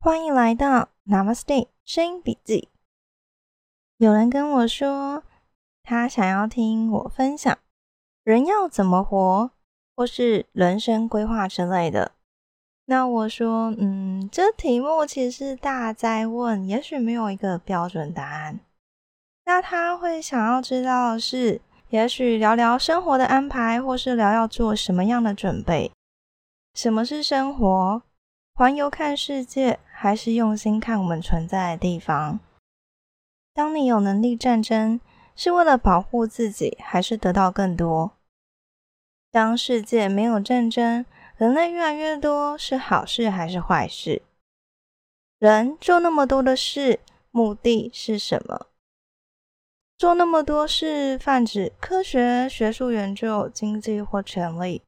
欢迎来到 Namaste 声音笔记。有人跟我说，他想要听我分享人要怎么活，或是人生规划之类的。那我说，嗯，这题目其实是大在问，也许没有一个标准答案。那他会想要知道的是，也许聊聊生活的安排，或是聊要做什么样的准备。什么是生活？环游看世界，还是用心看我们存在的地方？当你有能力战争，是为了保护自己，还是得到更多？当世界没有战争，人类越来越多，是好事还是坏事？人做那么多的事，目的是什么？做那么多事，泛指科学、学术研究、经济或权力。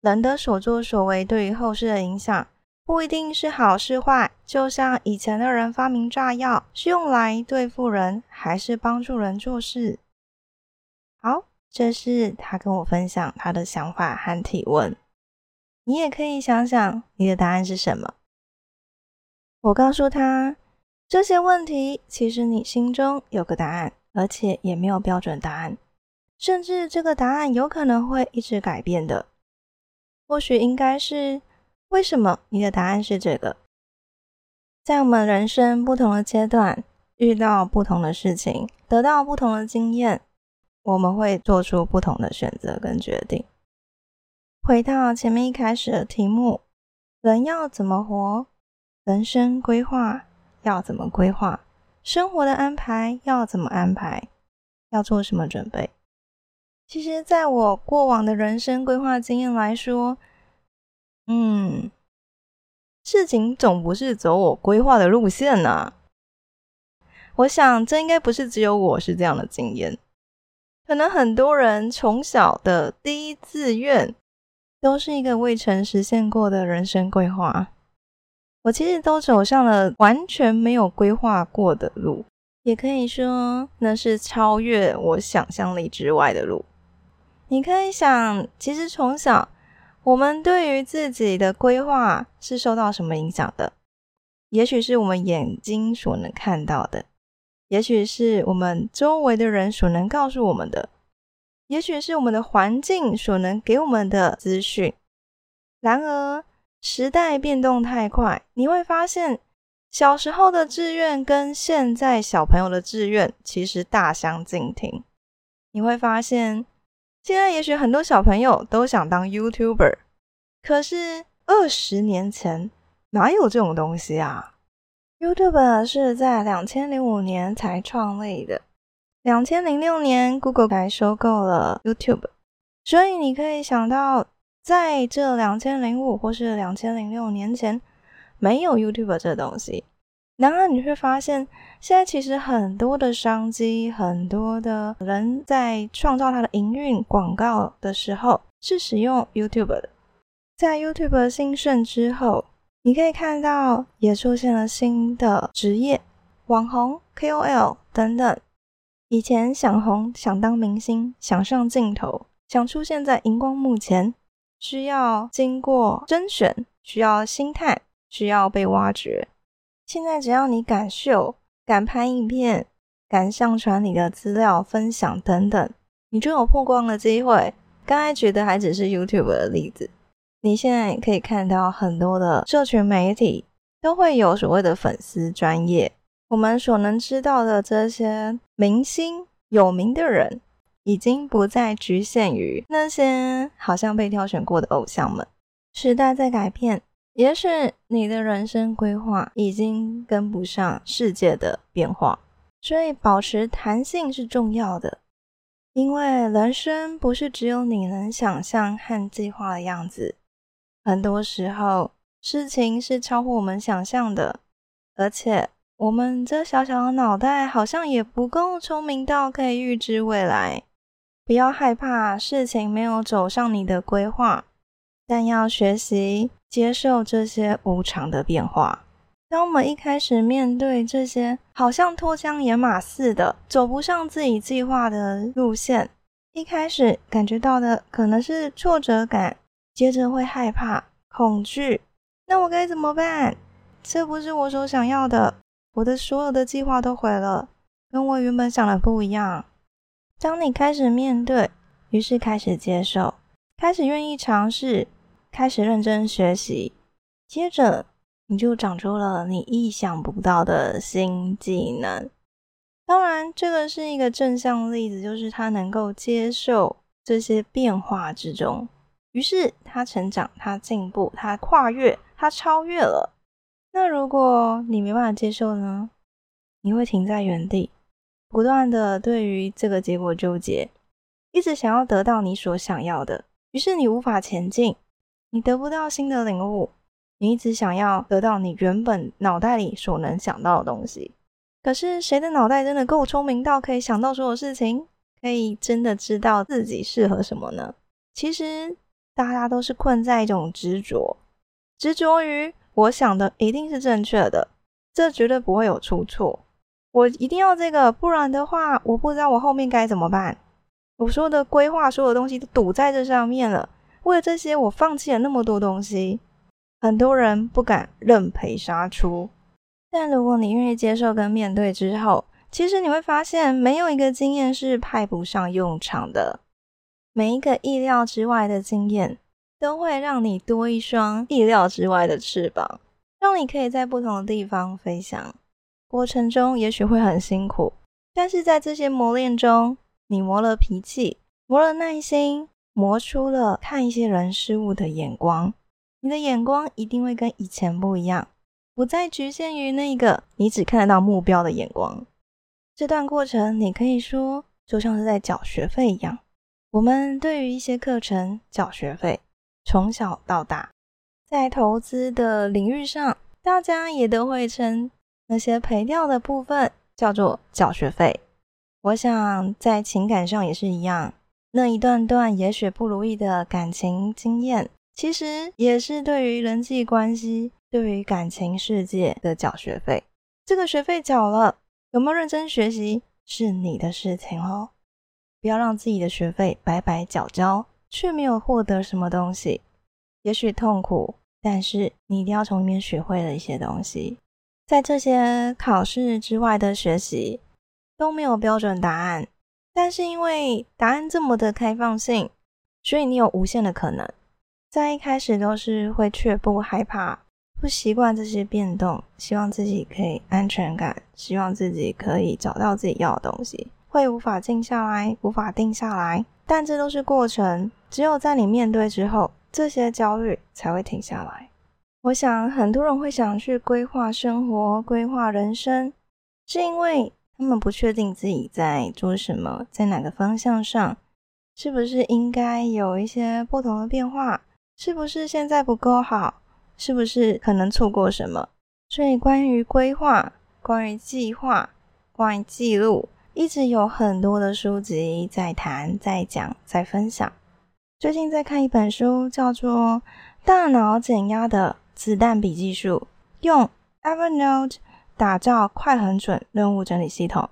人的所作所为对于后世的影响，不一定是好是坏。就像以前的人发明炸药，是用来对付人，还是帮助人做事？好，这是他跟我分享他的想法和提问。你也可以想想，你的答案是什么？我告诉他，这些问题其实你心中有个答案。而且也没有标准答案，甚至这个答案有可能会一直改变的。或许应该是为什么你的答案是这个？在我们人生不同的阶段，遇到不同的事情，得到不同的经验，我们会做出不同的选择跟决定。回到前面一开始的题目：人要怎么活？人生规划要怎么规划？生活的安排要怎么安排？要做什么准备？其实，在我过往的人生规划经验来说，嗯，事情总不是走我规划的路线呐。我想，这应该不是只有我是这样的经验，可能很多人从小的第一志愿都是一个未曾实现过的人生规划。我其实都走上了完全没有规划过的路，也可以说那是超越我想象力之外的路。你可以想，其实从小我们对于自己的规划是受到什么影响的？也许是我们眼睛所能看到的，也许是我们周围的人所能告诉我们的，也许是我们的环境所能给我们的资讯。然而，时代变动太快，你会发现小时候的志愿跟现在小朋友的志愿其实大相径庭。你会发现，现在也许很多小朋友都想当 YouTuber，可是二十年前哪有这种东西啊？YouTube 是在两千零五年才创立的，两千零六年 Google 才收购了 YouTube，所以你可以想到。在这两千零五或是两千零六年前，没有 YouTube 这东西。然而你会发现，现在其实很多的商机，很多的人在创造它的营运广告的时候，是使用 YouTube 的。在 YouTube 兴盛之后，你可以看到也出现了新的职业，网红、KOL 等等。以前想红、想当明星、想上镜头、想出现在荧光幕前。需要经过甄选，需要心态，需要被挖掘。现在只要你敢秀、敢拍影片、敢上传你的资料分享等等，你就有曝光的机会。刚才举的还只是 YouTube 的例子，你现在可以看到很多的社群媒体都会有所谓的粉丝专业。我们所能知道的这些明星、有名的人。已经不再局限于那些好像被挑选过的偶像们。时代在改变，也许你的人生规划已经跟不上世界的变化，所以保持弹性是重要的。因为人生不是只有你能想象和计划的样子，很多时候事情是超乎我们想象的，而且我们这小小的脑袋好像也不够聪明到可以预知未来。不要害怕事情没有走上你的规划，但要学习接受这些无常的变化。当我们一开始面对这些好像脱缰野马似的走不上自己计划的路线，一开始感觉到的可能是挫折感，接着会害怕、恐惧。那我该怎么办？这不是我所想要的，我的所有的计划都毁了，跟我原本想的不一样。当你开始面对，于是开始接受，开始愿意尝试，开始认真学习，接着你就长出了你意想不到的新技能。当然，这个是一个正向例子，就是他能够接受这些变化之中。于是他成长，他进步，他跨越，他超越了。那如果你没办法接受呢？你会停在原地，不断的对于这个结果纠结，一直想要得到你所想要的。于是你无法前进，你得不到新的领悟，你一直想要得到你原本脑袋里所能想到的东西。可是谁的脑袋真的够聪明到可以想到所有事情，可以真的知道自己适合什么呢？其实。大家都是困在一种执着，执着于我想的一定是正确的，这绝对不会有出错。我一定要这个，不然的话，我不知道我后面该怎么办。我说的规划，所有东西都堵在这上面了。为了这些，我放弃了那么多东西。很多人不敢认赔杀出，但如果你愿意接受跟面对之后，其实你会发现，没有一个经验是派不上用场的。每一个意料之外的经验，都会让你多一双意料之外的翅膀，让你可以在不同的地方飞翔。过程中也许会很辛苦，但是在这些磨练中，你磨了脾气，磨了耐心，磨出了看一些人事物的眼光。你的眼光一定会跟以前不一样，不再局限于那个你只看得到目标的眼光。这段过程，你可以说就像是在缴学费一样。我们对于一些课程缴学费，从小到大，在投资的领域上，大家也都会称那些赔掉的部分叫做缴学费。我想在情感上也是一样，那一段段也许不如意的感情经验，其实也是对于人际关系、对于感情世界的缴学费。这个学费缴了，有没有认真学习是你的事情哦。不要让自己的学费白白缴交，却没有获得什么东西。也许痛苦，但是你一定要从里面学会了一些东西。在这些考试之外的学习都没有标准答案，但是因为答案这么的开放性，所以你有无限的可能。在一开始都是会却步、害怕、不习惯这些变动，希望自己可以安全感，希望自己可以找到自己要的东西。会无法静下来，无法定下来，但这都是过程。只有在你面对之后，这些焦虑才会停下来。我想很多人会想去规划生活、规划人生，是因为他们不确定自己在做什么，在哪个方向上，是不是应该有一些不同的变化？是不是现在不够好？是不是可能错过什么？所以，关于规划、关于计划、关于记录。一直有很多的书籍在谈、在讲、在分享。最近在看一本书，叫做《大脑减压的子弹笔记术》，用 Evernote 打造快、很准任务整理系统。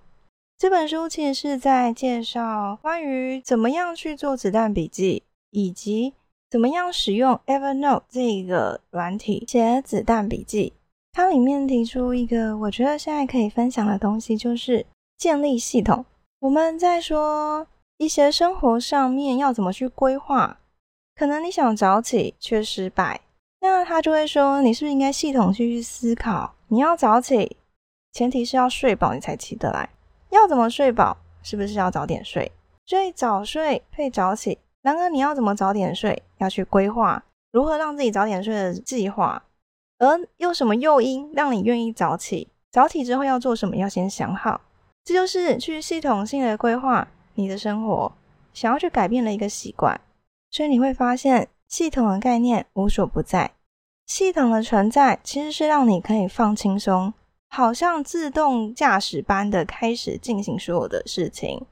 这本书其实是在介绍关于怎么样去做子弹笔记，以及怎么样使用 Evernote 这个软体写子弹笔记。它里面提出一个我觉得现在可以分享的东西，就是。建立系统，我们在说一些生活上面要怎么去规划。可能你想早起却失败，那他就会说你是不是应该系统去去思考？你要早起，前提是要睡饱你才起得来。要怎么睡饱？是不是要早点睡？所以早睡配早起。然而你要怎么早点睡？要去规划如何让自己早点睡的计划，而用什么诱因让你愿意早起？早起之后要做什么？要先想好。这就是去系统性的规划你的生活，想要去改变的一个习惯。所以你会发现，系统的概念无所不在。系统的存在其实是让你可以放轻松，好像自动驾驶般的开始进行所有的事情。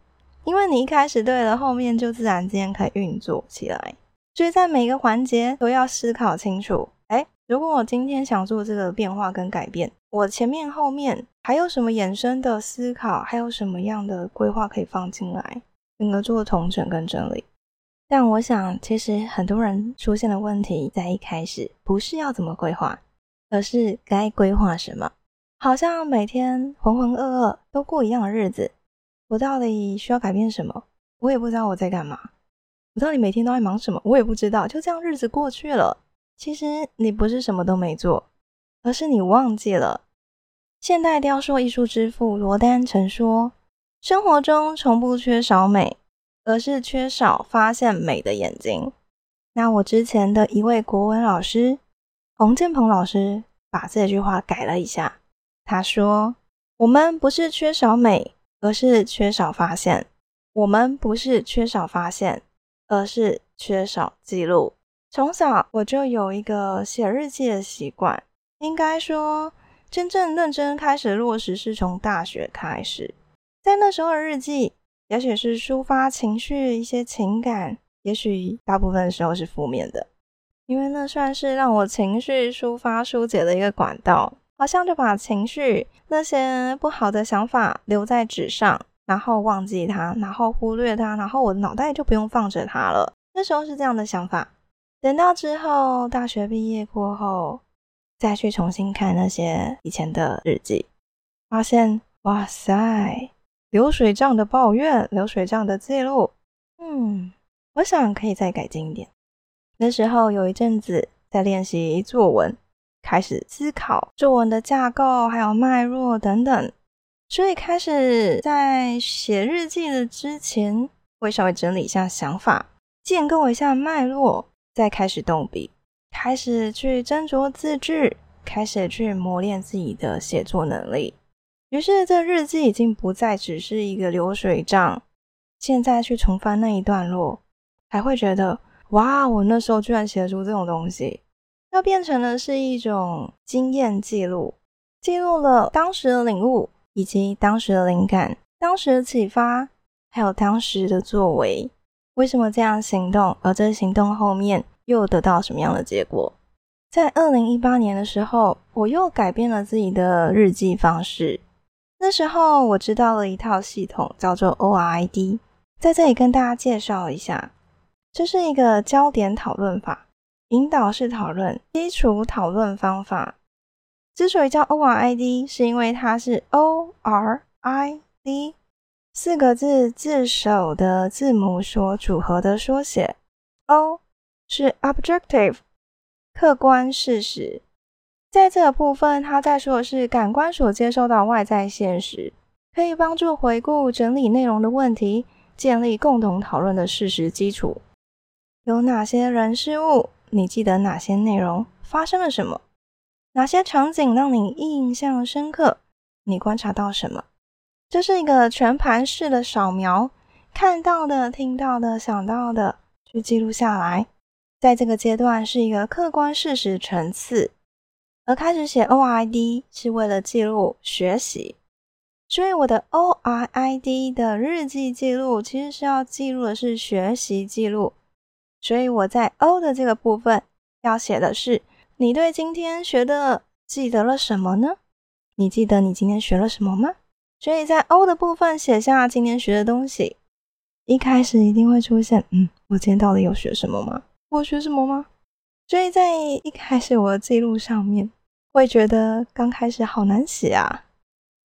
因为你一开始对了，后面就自然之间可以运作起来。所以在每个环节都要思考清楚。哎，如果我今天想做这个变化跟改变。我前面后面还有什么衍生的思考，还有什么样的规划可以放进来，整个做统整跟整理。但我想，其实很多人出现的问题在一开始不是要怎么规划，而是该规划什么。好像每天浑浑噩噩都过一样的日子，我到底需要改变什么？我也不知道我在干嘛。我到底每天都在忙什么？我也不知道。就这样日子过去了。其实你不是什么都没做，而是你忘记了。现代雕塑艺术之父罗丹曾说：“生活中从不缺少美，而是缺少发现美的眼睛。”那我之前的一位国文老师洪建鹏老师把这句话改了一下。他说：“我们不是缺少美，而是缺少发现。我们不是缺少发现，而是缺少记录。从小我就有一个写日记的习惯，应该说，真正认真开始落实是从大学开始。在那时候的日记，也许是抒发情绪、一些情感，也许大部分时候是负面的，因为那算是让我情绪抒发、疏解的一个管道。”好像就把情绪那些不好的想法留在纸上，然后忘记它，然后忽略它，然后我脑袋就不用放着它了。那时候是这样的想法。等到之后大学毕业过后，再去重新看那些以前的日记，发现哇塞，流水账的抱怨，流水账的记录，嗯，我想可以再改进一点。那时候有一阵子在练习作文。开始思考作文的架构，还有脉络等等，所以开始在写日记的之前，会稍微整理一下想法，建构一下脉络，再开始动笔，开始去斟酌字句，开始去磨练自己的写作能力。于是，这日记已经不再只是一个流水账。现在去重翻那一段落，还会觉得哇，我那时候居然写出这种东西。要变成的是一种经验记录，记录了当时的领悟，以及当时的灵感、当时的启发，还有当时的作为。为什么这样行动？而这行动后面又得到什么样的结果？在二零一八年的时候，我又改变了自己的日记方式。那时候我知道了一套系统，叫做 O R I D，在这里跟大家介绍一下，这是一个焦点讨论法。引导式讨论基础讨论方法，之所以叫 O R I D，是因为它是 O R I D 四个字字首的字母所组合的缩写。O 是 Objective 客观事实，在这个部分，它在说的是感官所接受到外在现实，可以帮助回顾整理内容的问题，建立共同讨论的事实基础。有哪些人事物？你记得哪些内容？发生了什么？哪些场景让你印象深刻？你观察到什么？这是一个全盘式的扫描，看到的、听到的、想到的，去记录下来。在这个阶段是一个客观事实层次，而开始写 O I D 是为了记录学习。所以我的 O R I D 的日记记录其实是要记录的是学习记录。所以我在 O 的这个部分要写的是，你对今天学的记得了什么呢？你记得你今天学了什么吗？所以在 O 的部分写下今天学的东西。一开始一定会出现，嗯，我今天到底有学什么吗？我学什么吗？所以在一开始我的记录上面，会觉得刚开始好难写啊，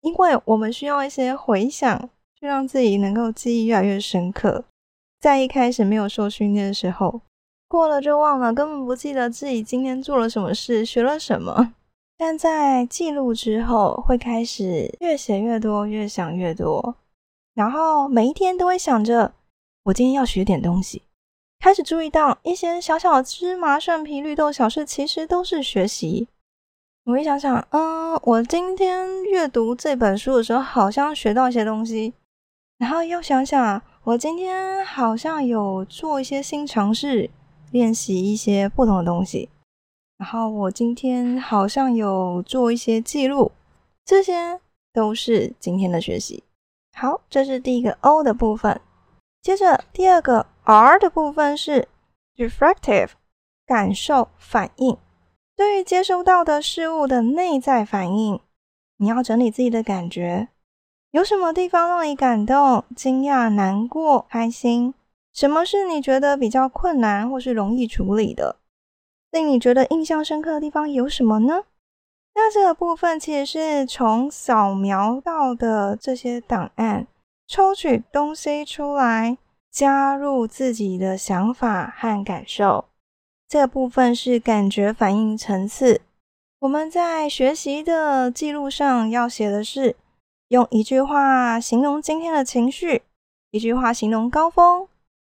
因为我们需要一些回想，去让自己能够记忆越来越深刻。在一开始没有受训练的时候，过了就忘了，根本不记得自己今天做了什么事，学了什么。但在记录之后，会开始越写越多，越想越多，然后每一天都会想着，我今天要学点东西。开始注意到一些小小的芝麻蒜皮绿豆小事，其实都是学习。我会想想，嗯，我今天阅读这本书的时候，好像学到一些东西，然后又想想。我今天好像有做一些新尝试，练习一些不同的东西。然后我今天好像有做一些记录，这些都是今天的学习。好，这是第一个 O 的部分。接着第二个 R 的部分是 reflective，感受反应，对于接收到的事物的内在反应，你要整理自己的感觉。有什么地方让你感动、惊讶、难过、开心？什么是你觉得比较困难或是容易处理的？令你觉得印象深刻的地方有什么呢？那这个部分其实是从扫描到的这些档案，抽取东西出来，加入自己的想法和感受。这个部分是感觉反应层次。我们在学习的记录上要写的是，用一句话形容今天的情绪，一句话形容高峰，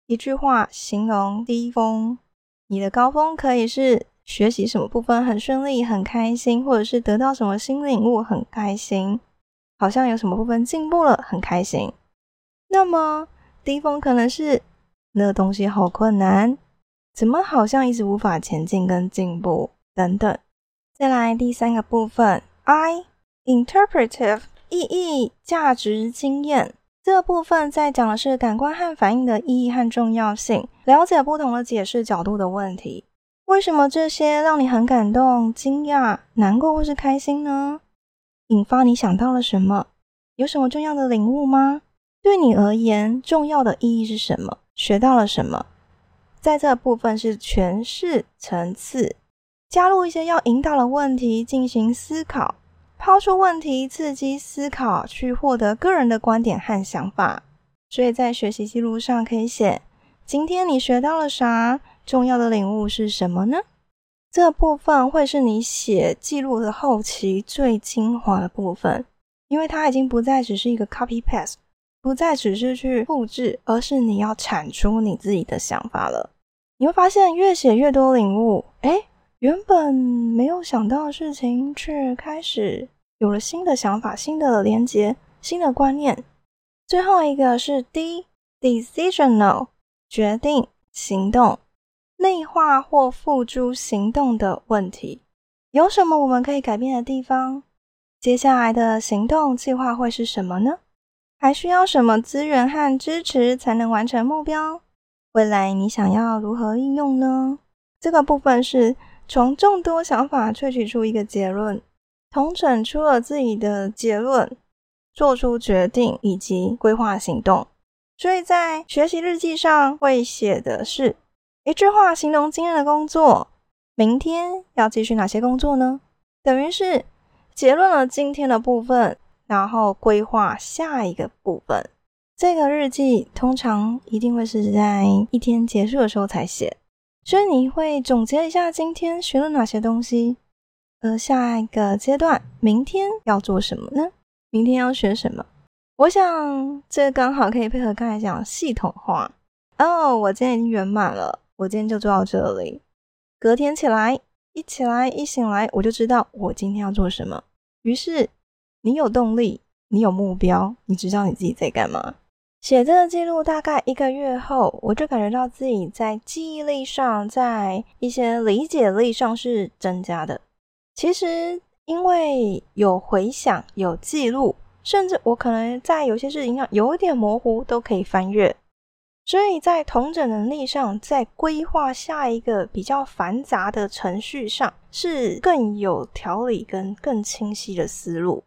一句话形容低峰。你的高峰可以是学习什么部分很顺利、很开心，或者是得到什么新领悟很开心，好像有什么部分进步了很开心。那么低峰可能是那东西好困难。怎么好像一直无法前进跟进步等等。再来第三个部分，I interpretive 意义、价值、经验这个部分在讲的是感官和反应的意义和重要性，了解不同的解释角度的问题。为什么这些让你很感动、惊讶、难过或是开心呢？引发你想到了什么？有什么重要的领悟吗？对你而言，重要的意义是什么？学到了什么？在这部分是诠释层次，加入一些要引导的问题进行思考，抛出问题刺激思考，去获得个人的观点和想法。所以在学习记录上可以写：今天你学到了啥？重要的领悟是什么呢？这部分会是你写记录的后期最精华的部分，因为它已经不再只是一个 copy paste，不再只是去复制，而是你要产出你自己的想法了。你会发现越写越多领悟，哎，原本没有想到的事情，却开始有了新的想法、新的连接、新的观念。最后一个是 D，decisional，决定、行动、内化或付诸行动的问题。有什么我们可以改变的地方？接下来的行动计划会是什么呢？还需要什么资源和支持才能完成目标？未来你想要如何应用呢？这个部分是从众多想法萃取出一个结论，统整出了自己的结论，做出决定以及规划行动。所以在学习日记上会写的是一句话形容今天的工作，明天要继续哪些工作呢？等于是结论了今天的部分，然后规划下一个部分。这个日记通常一定会是在一天结束的时候才写，所以你会总结一下今天学了哪些东西，而下一个阶段明天要做什么呢？明天要学什么？我想这刚好可以配合刚才讲系统化哦。我今天已经圆满了，我今天就做到这里。隔天起来，一起来一醒来，我就知道我今天要做什么。于是你有动力，你有目标，你知道你自己在干嘛。写这个记录大概一个月后，我就感觉到自己在记忆力上，在一些理解力上是增加的。其实因为有回想、有记录，甚至我可能在有些事情上有点模糊，都可以翻阅。所以在同整能力上，在规划下一个比较繁杂的程序上，是更有条理跟更清晰的思路。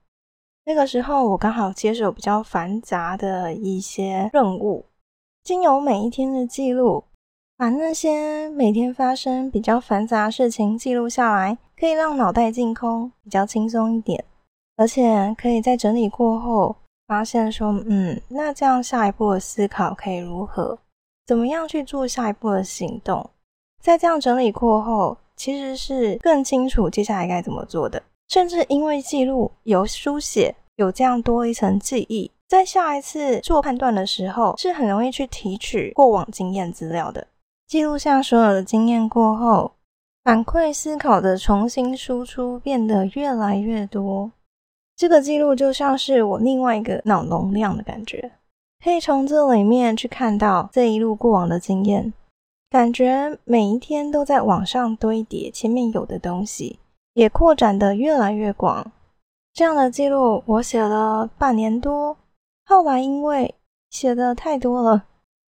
那个时候，我刚好接手比较繁杂的一些任务，经由每一天的记录，把那些每天发生比较繁杂事情记录下来，可以让脑袋净空，比较轻松一点。而且可以在整理过后，发现说，嗯，那这样下一步的思考可以如何？怎么样去做下一步的行动？在这样整理过后，其实是更清楚接下来该怎么做的。甚至因为记录有书写，有这样多一层记忆，在下一次做判断的时候，是很容易去提取过往经验资料的。记录下所有的经验过后，反馈思考的重新输出变得越来越多。这个记录就像是我另外一个脑容量的感觉，可以从这里面去看到这一路过往的经验，感觉每一天都在往上堆叠前面有的东西。也扩展的越来越广，这样的记录我写了半年多，后来因为写的太多了，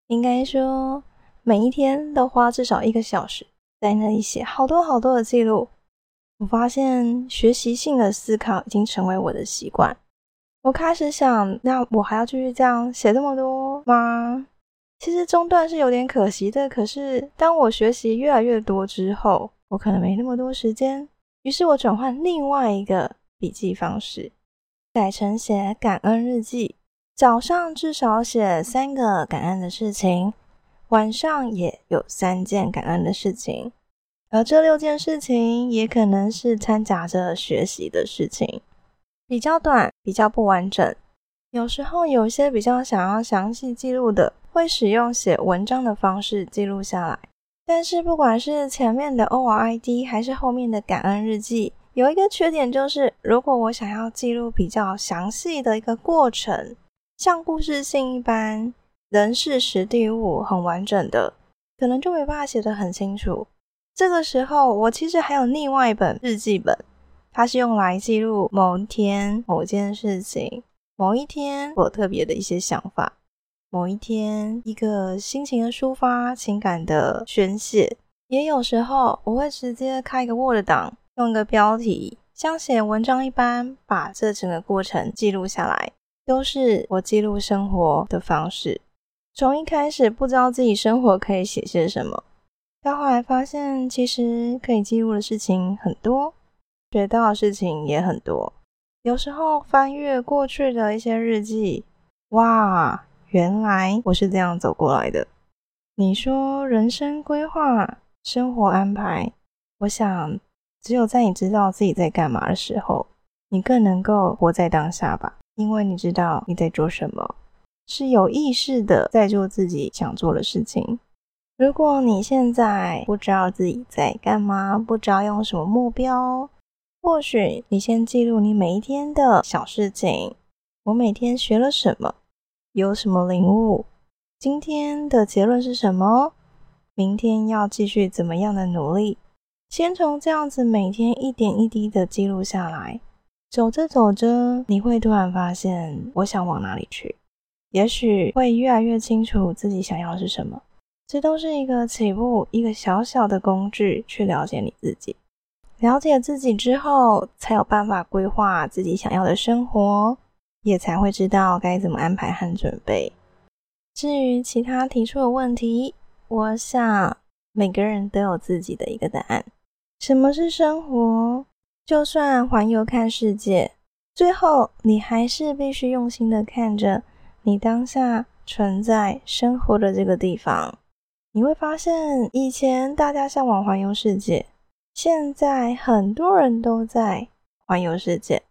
应该说每一天都花至少一个小时在那里写好多好多的记录。我发现学习性的思考已经成为我的习惯，我开始想，那我还要继续这样写这么多吗？其实中断是有点可惜的，可是当我学习越来越多之后，我可能没那么多时间。于是我转换另外一个笔记方式，改成写感恩日记。早上至少写三个感恩的事情，晚上也有三件感恩的事情，而这六件事情也可能是掺杂着学习的事情，比较短，比较不完整。有时候有些比较想要详细记录的，会使用写文章的方式记录下来。但是不管是前面的 O R I D 还是后面的感恩日记，有一个缺点就是，如果我想要记录比较详细的一个过程。像故事性一般，人事实地物很完整的，可能就没办法写得很清楚。这个时候，我其实还有另外一本日记本，它是用来记录某一天某件事情，某一天我特别的一些想法，某一天一个心情的抒发、情感的宣泄。也有时候，我会直接开一个 Word 档，用一个标题，像写文章一般，把这整个过程记录下来。都是我记录生活的方式。从一开始不知道自己生活可以写些什么，到后来发现其实可以记录的事情很多，学到的事情也很多。有时候翻阅过去的一些日记，哇，原来我是这样走过来的。你说人生规划、生活安排，我想只有在你知道自己在干嘛的时候，你更能够活在当下吧。因为你知道你在做什么，是有意识的在做自己想做的事情。如果你现在不知道自己在干嘛，不知道用什么目标，或许你先记录你每一天的小事情。我每天学了什么？有什么领悟？今天的结论是什么？明天要继续怎么样的努力？先从这样子每天一点一滴的记录下来。走着走着，你会突然发现，我想往哪里去？也许会越来越清楚自己想要的是什么。这都是一个起步，一个小小的工具，去了解你自己。了解自己之后，才有办法规划自己想要的生活，也才会知道该怎么安排和准备。至于其他提出的问题，我想每个人都有自己的一个答案。什么是生活？就算环游看世界，最后你还是必须用心的看着你当下存在生活的这个地方。你会发现，以前大家向往环游世界，现在很多人都在环游世界。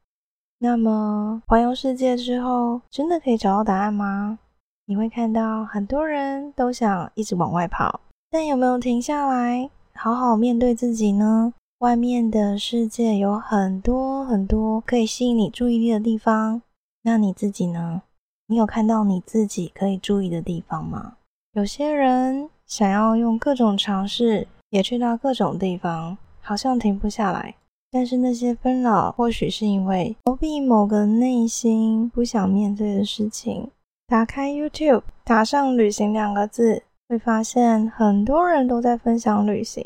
那么，环游世界之后，真的可以找到答案吗？你会看到很多人都想一直往外跑，但有没有停下来，好好面对自己呢？外面的世界有很多很多可以吸引你注意力的地方，那你自己呢？你有看到你自己可以注意的地方吗？有些人想要用各种尝试，也去到各种地方，好像停不下来。但是那些纷扰，或许是因为逃避某个内心不想面对的事情。打开 YouTube，打上“旅行”两个字，会发现很多人都在分享旅行。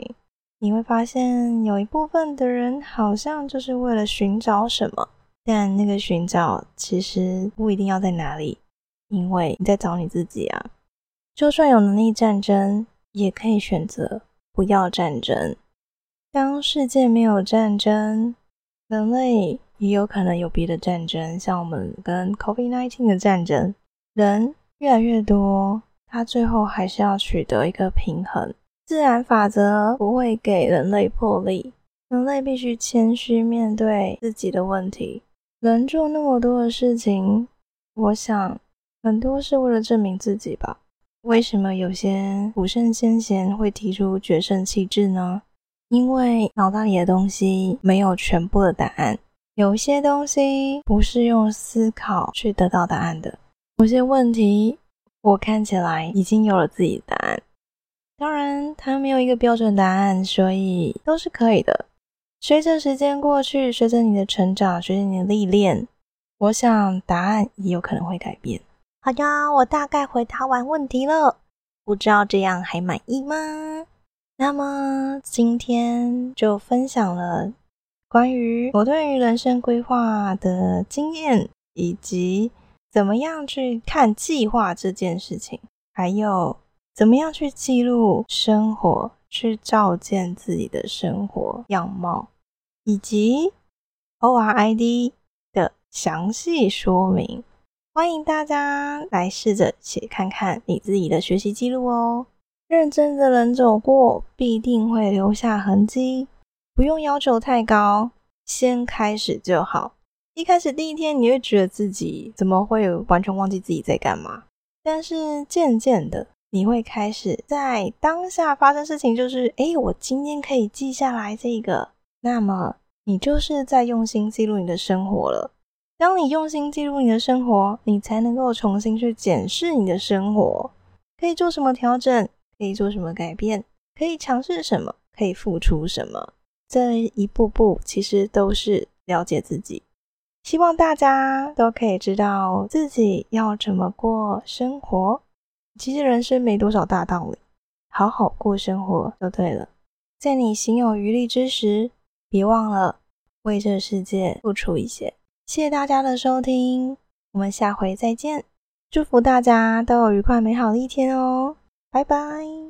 你会发现，有一部分的人好像就是为了寻找什么，但那个寻找其实不一定要在哪里，因为你在找你自己啊。就算有能力战争，也可以选择不要战争。当世界没有战争，人类也有可能有别的战争，像我们跟 COVID-19 的战争。人越来越多，他最后还是要取得一个平衡。自然法则不会给人类破例，人类必须谦虚面对自己的问题。人做那么多的事情，我想很多是为了证明自己吧。为什么有些古圣先贤会提出决胜气质呢？因为脑袋里的东西没有全部的答案，有些东西不是用思考去得到答案的。有些问题，我看起来已经有了自己的答案。当然，它没有一个标准答案，所以都是可以的。随着时间过去，随着你的成长，随着你的历练，我想答案也有可能会改变。好呀，我大概回答完问题了，不知道这样还满意吗？那么今天就分享了关于我对于人生规划的经验，以及怎么样去看计划这件事情，还有。怎么样去记录生活，去照见自己的生活样貌？以及 ORID 的详细说明。欢迎大家来试着写看看你自己的学习记录哦。认真的人走过，必定会留下痕迹。不用要求太高，先开始就好。一开始第一天，你会觉得自己怎么会完全忘记自己在干嘛？但是渐渐的，你会开始在当下发生事情，就是哎，我今天可以记下来这个，那么你就是在用心记录你的生活了。当你用心记录你的生活，你才能够重新去检视你的生活，可以做什么调整，可以做什么改变，可以尝试什么，可以付出什么。这一步步其实都是了解自己。希望大家都可以知道自己要怎么过生活。其实人生没多少大道理，好好过生活就对了。在你行有余力之时，别忘了为这世界付出一些。谢谢大家的收听，我们下回再见。祝福大家都有愉快美好的一天哦，拜拜。